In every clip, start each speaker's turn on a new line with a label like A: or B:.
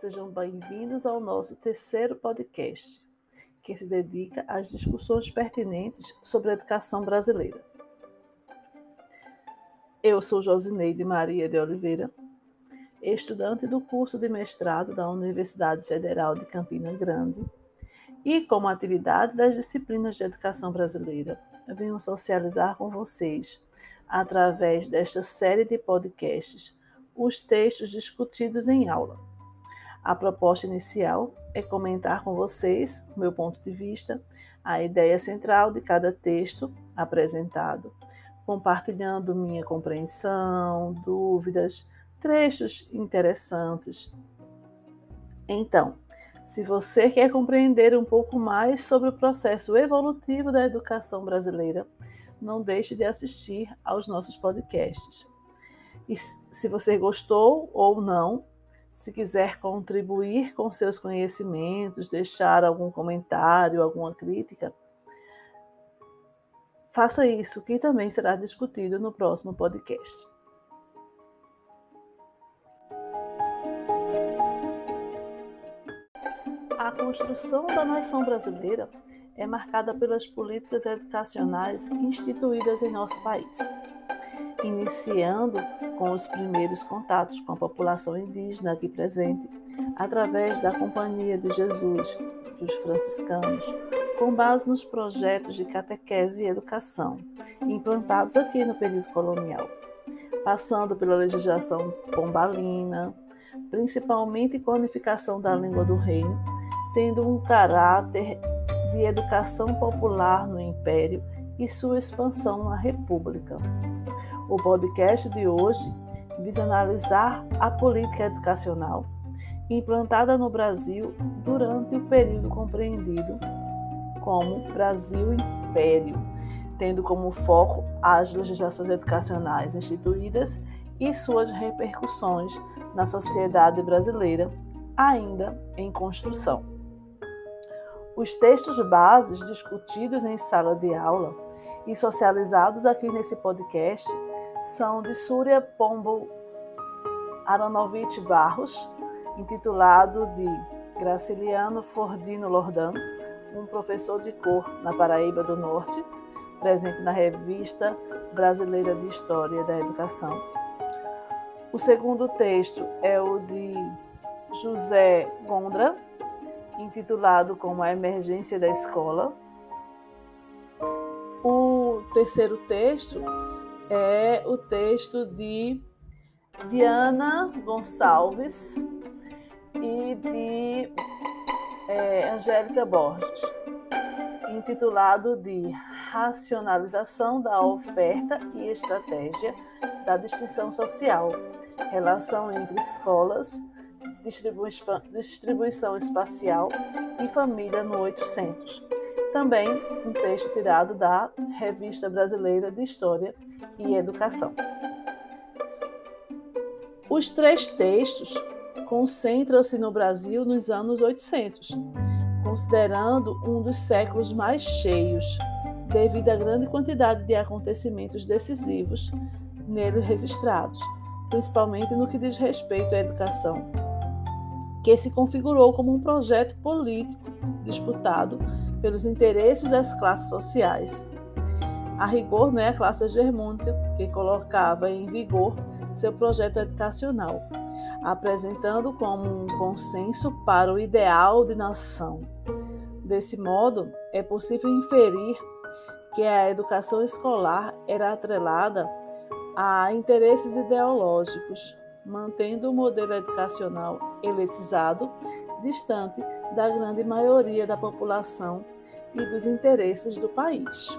A: Sejam bem-vindos ao nosso terceiro podcast, que se dedica às discussões pertinentes sobre a educação brasileira. Eu sou Josineide Maria de Oliveira, estudante do curso de mestrado da Universidade Federal de Campina Grande, e como atividade das disciplinas de educação brasileira, venho socializar com vocês, através desta série de podcasts, os textos discutidos em aula. A proposta inicial é comentar com vocês, o meu ponto de vista, a ideia central de cada texto apresentado, compartilhando minha compreensão, dúvidas, trechos interessantes. Então, se você quer compreender um pouco mais sobre o processo evolutivo da educação brasileira, não deixe de assistir aos nossos podcasts. E se você gostou ou não, se quiser contribuir com seus conhecimentos, deixar algum comentário, alguma crítica, faça isso, que também será discutido no próximo podcast. A construção da nação brasileira é marcada pelas políticas educacionais instituídas em nosso país iniciando com os primeiros contatos com a população indígena aqui presente, através da Companhia de Jesus dos franciscanos, com base nos projetos de catequese e educação implantados aqui no período colonial, passando pela legislação pombalina, principalmente com a unificação da língua do reino, tendo um caráter de educação popular no império e sua expansão na república. O podcast de hoje visa analisar a política educacional implantada no Brasil durante o período compreendido como Brasil Império, tendo como foco as legislações educacionais instituídas e suas repercussões na sociedade brasileira, ainda em construção. Os textos bases discutidos em sala de aula e socializados aqui nesse podcast são de Súria Pombo Aronovich Barros, intitulado de Graciliano Fordino Lordan, um professor de cor na Paraíba do Norte, presente na Revista Brasileira de História da Educação. O segundo texto é o de José Gondra, intitulado como A Emergência da Escola. O terceiro texto é o texto de Diana Gonçalves e de é, Angélica Borges, intitulado de Racionalização da Oferta e Estratégia da Distinção Social, Relação entre Escolas, Distribuição Espacial e Família no 800 também um texto tirado da Revista Brasileira de História e Educação. Os três textos concentram-se no Brasil nos anos 800, considerando um dos séculos mais cheios, devido à grande quantidade de acontecimentos decisivos neles registrados, principalmente no que diz respeito à educação, que se configurou como um projeto político disputado pelos interesses das classes sociais. A rigor, não é a classe hegemônica que colocava em vigor seu projeto educacional, apresentando como um consenso para o ideal de nação. Desse modo, é possível inferir que a educação escolar era atrelada a interesses ideológicos, mantendo o modelo educacional elitizado distante da grande maioria da população e dos interesses do país.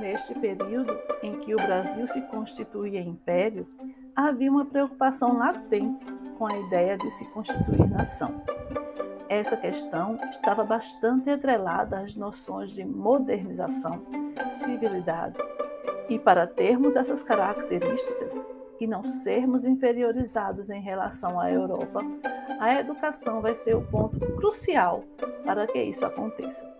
A: Neste período em que o Brasil se constituía império, havia uma preocupação latente com a ideia de se constituir nação. Essa questão estava bastante atrelada às noções de modernização, civilidade e para termos essas características e não sermos inferiorizados em relação à Europa, a educação vai ser o ponto crucial para que isso aconteça.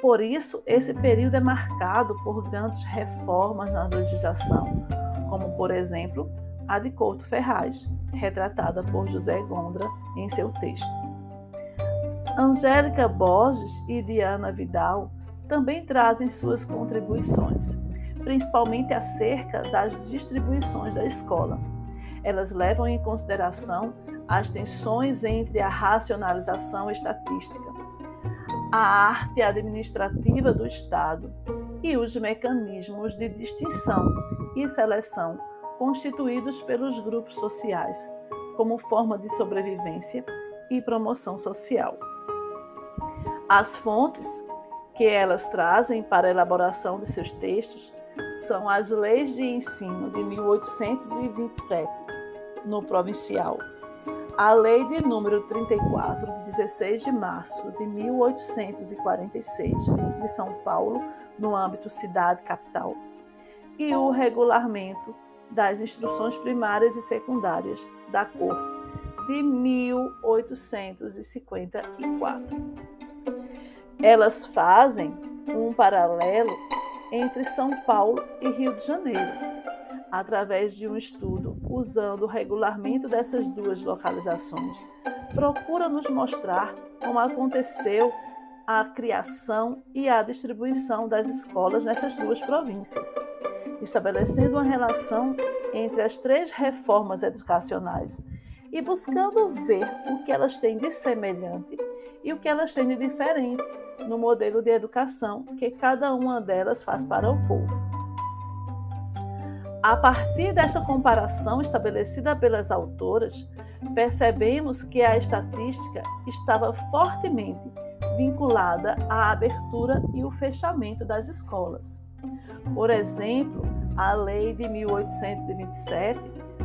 A: Por isso, esse período é marcado por grandes reformas na legislação, como, por exemplo, a de Couto Ferraz, retratada por José Gondra em seu texto. Angélica Borges e Diana Vidal também trazem suas contribuições, principalmente acerca das distribuições da escola. Elas levam em consideração as tensões entre a racionalização estatística, a arte administrativa do Estado e os mecanismos de distinção e seleção constituídos pelos grupos sociais, como forma de sobrevivência e promoção social. As fontes que elas trazem para a elaboração de seus textos são as leis de ensino de 1827, no provincial, a lei de número 34, de 16 de março de 1846, de São Paulo, no âmbito cidade-capital, e o regulamento das instruções primárias e secundárias da Corte de 1854. Elas fazem um paralelo entre São Paulo e Rio de Janeiro, através de um estudo usando o regulamento dessas duas localizações. Procura nos mostrar como aconteceu a criação e a distribuição das escolas nessas duas províncias estabelecendo uma relação entre as três reformas educacionais e buscando ver o que elas têm de semelhante e o que elas têm de diferente no modelo de educação que cada uma delas faz para o povo. A partir dessa comparação estabelecida pelas autoras, percebemos que a estatística estava fortemente vinculada à abertura e o fechamento das escolas. Por exemplo, a lei de 1827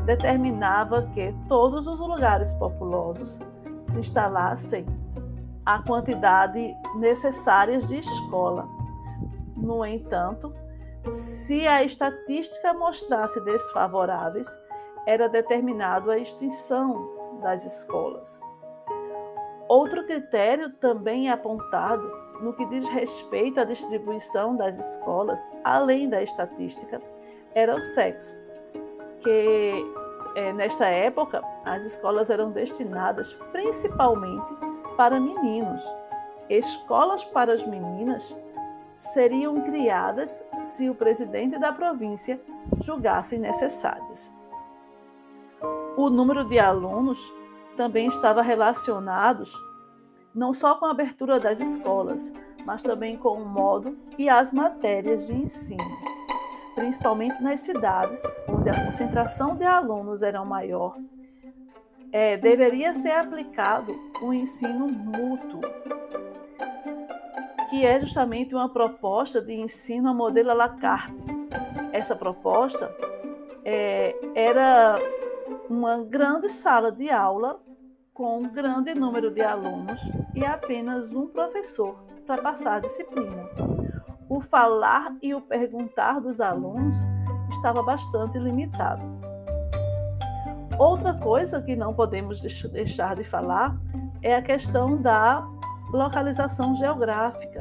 A: determinava que todos os lugares populosos se instalassem a quantidade necessárias de escola. No entanto, se a estatística mostrasse desfavoráveis, era determinado a extinção das escolas. Outro critério também apontado no que diz respeito à distribuição das escolas, além da estatística, era o sexo, que é, nesta época as escolas eram destinadas principalmente para meninos. Escolas para as meninas seriam criadas se o presidente da província julgasse necessárias. O número de alunos também estava relacionado não só com a abertura das escolas, mas também com o modo e as matérias de ensino, principalmente nas cidades onde a concentração de alunos era maior. É, deveria ser aplicado o um ensino mútuo, que é justamente uma proposta de ensino a modelo à la carte. Essa proposta é, era uma grande sala de aula com um grande número de alunos e apenas um professor para passar a disciplina. O falar e o perguntar dos alunos estava bastante limitado. Outra coisa que não podemos deixar de falar é a questão da localização geográfica,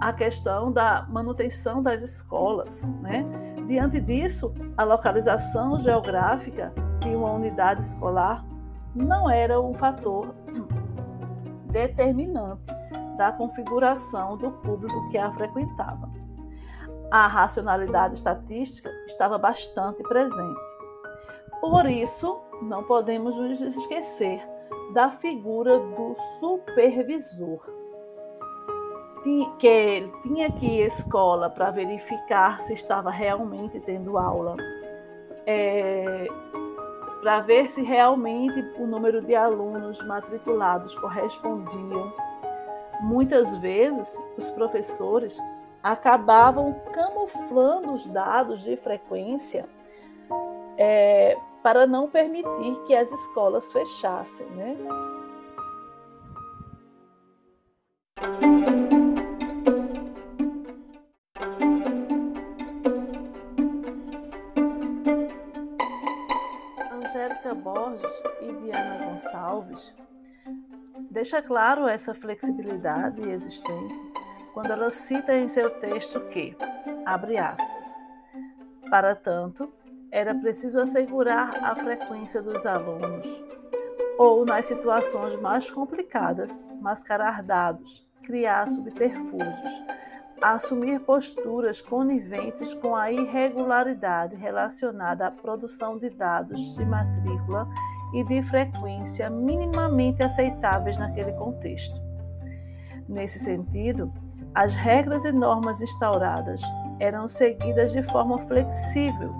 A: a questão da manutenção das escolas. Né? Diante disso, a localização geográfica de uma unidade escolar não era um fator determinante da configuração do público que a frequentava. A racionalidade estatística estava bastante presente. Por isso, não podemos nos esquecer da figura do supervisor, que tinha que ir à escola para verificar se estava realmente tendo aula. É, para ver se realmente o número de alunos matriculados correspondiam. Muitas vezes, os professores acabavam camuflando os dados de frequência é, para não permitir que as escolas fechassem. Né? Borges e Diana Gonçalves Deixa claro essa flexibilidade existente quando ela cita em seu texto que, abre aspas, para tanto, era preciso assegurar a frequência dos alunos, ou, nas situações mais complicadas, mascarar dados, criar subterfúgios, assumir posturas coniventes com a irregularidade relacionada à produção de dados de matrícula e de frequência minimamente aceitáveis naquele contexto. Nesse sentido, as regras e normas instauradas eram seguidas de forma flexível,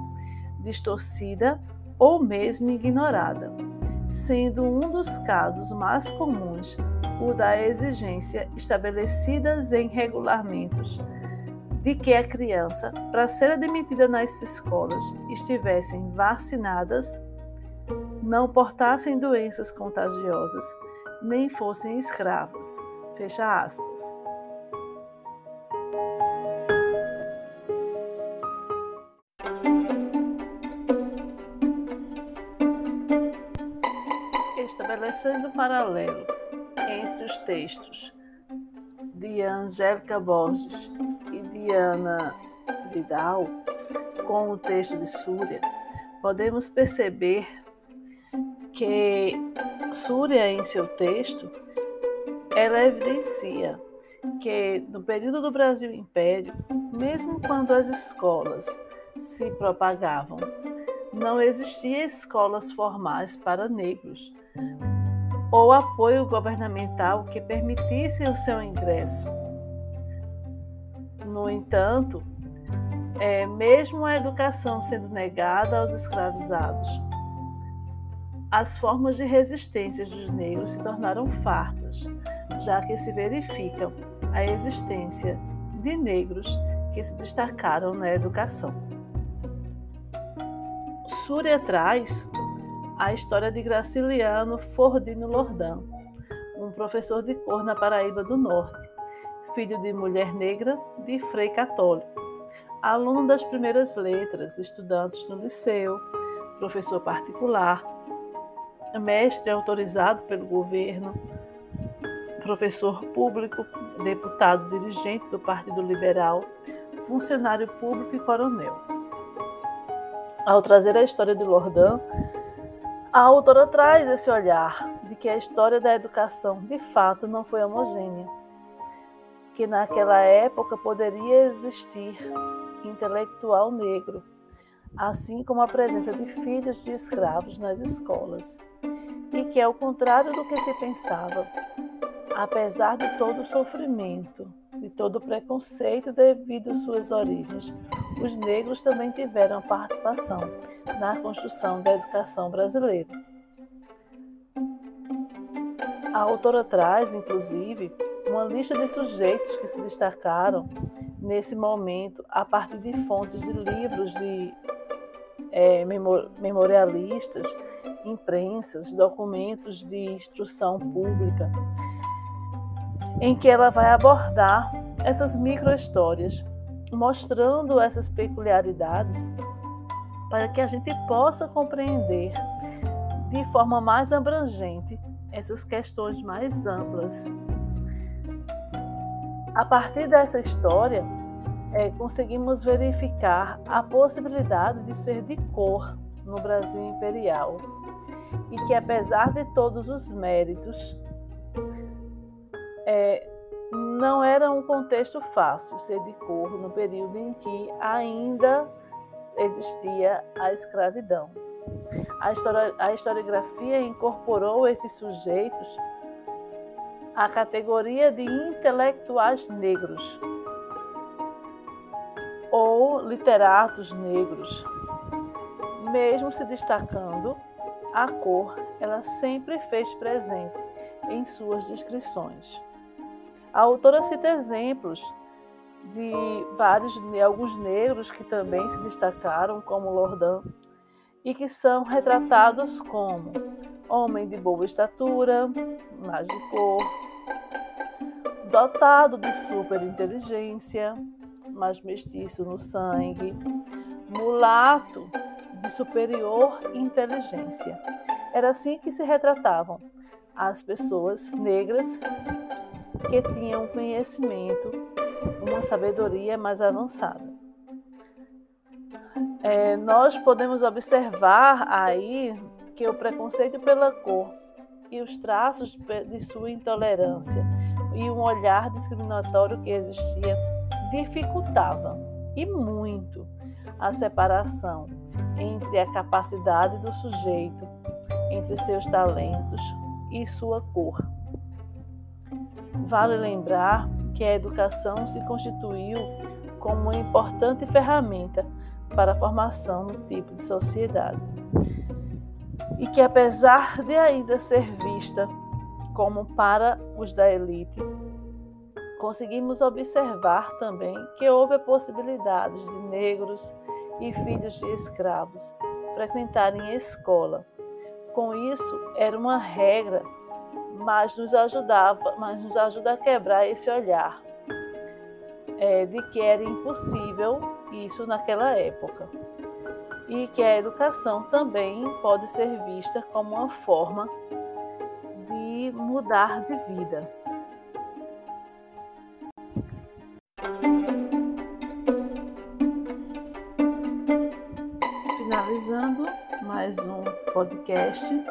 A: distorcida ou mesmo ignorada, sendo um dos casos mais comuns o da exigência estabelecidas em regulamentos de que a criança, para ser admitida nas escolas, estivessem vacinadas, não portassem doenças contagiosas, nem fossem escravas. Fecha aspas. estabelecendo paralelo entre os textos de Angélica Borges e Diana Vidal com o texto de Súria, podemos perceber que Súria, em seu texto, ela evidencia que no período do Brasil Império, mesmo quando as escolas se propagavam, não existiam escolas formais para negros, ou apoio governamental que permitisse o seu ingresso. No entanto, é, mesmo a educação sendo negada aos escravizados, as formas de resistência dos negros se tornaram fartas, já que se verifica a existência de negros que se destacaram na educação. Súria traz a história de Graciliano Fordino Lordão, um professor de cor na Paraíba do Norte, filho de mulher negra de frei católico, aluno das primeiras letras, estudantes no liceu, professor particular, mestre autorizado pelo governo, professor público, deputado dirigente do Partido Liberal, funcionário público e coronel. Ao trazer a história de Lordão, a autora traz esse olhar de que a história da educação de fato não foi homogênea, que naquela época poderia existir intelectual negro, assim como a presença de filhos de escravos nas escolas, e que, ao contrário do que se pensava, apesar de todo o sofrimento, de todo o preconceito devido às suas origens, os negros também tiveram participação na construção da educação brasileira. A autora traz, inclusive, uma lista de sujeitos que se destacaram nesse momento a partir de fontes de livros de é, memorialistas, imprensas, documentos de instrução pública, em que ela vai abordar essas micro-histórias mostrando essas peculiaridades para que a gente possa compreender de forma mais abrangente essas questões mais amplas. A partir dessa história, é, conseguimos verificar a possibilidade de ser de cor no Brasil imperial e que, apesar de todos os méritos, é, não era um contexto fácil ser de cor no período em que ainda existia a escravidão. A, histori a historiografia incorporou esses sujeitos à categoria de intelectuais negros ou literatos negros. Mesmo se destacando, a cor ela sempre fez presente em suas descrições. A autora cita exemplos de vários, de alguns negros que também se destacaram, como Lordão, e que são retratados como homem de boa estatura, mais de cor, dotado de superinteligência, mas mestiço no sangue, mulato de superior inteligência. Era assim que se retratavam as pessoas negras que tinham conhecimento, uma sabedoria mais avançada. É, nós podemos observar aí que o preconceito pela cor e os traços de sua intolerância e um olhar discriminatório que existia dificultava e muito a separação entre a capacidade do sujeito, entre seus talentos e sua cor. Vale lembrar que a educação se constituiu como uma importante ferramenta para a formação do tipo de sociedade. E que, apesar de ainda ser vista como para os da elite, conseguimos observar também que houve possibilidades de negros e filhos de escravos frequentarem a escola. Com isso, era uma regra, mas nos ajudava, mas nos ajuda a quebrar esse olhar é, de que era impossível isso naquela época. E que a educação também pode ser vista como uma forma de mudar de vida. Finalizando mais um podcast,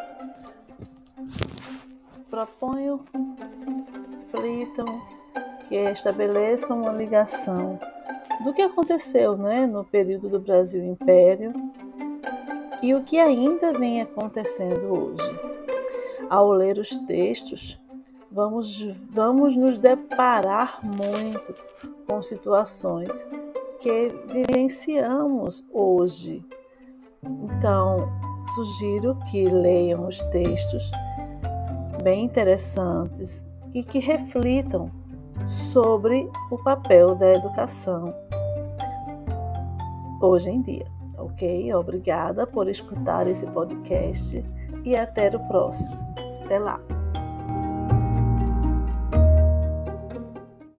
A: proponho, reflitam, que estabeleçam uma ligação do que aconteceu né, no período do Brasil Império e o que ainda vem acontecendo hoje. Ao ler os textos, vamos, vamos nos deparar muito com situações que vivenciamos hoje. Então, sugiro que leiam os textos bem interessantes e que reflitam sobre o papel da educação hoje em dia. Ok? Obrigada por escutar esse podcast e até o próximo. Até lá!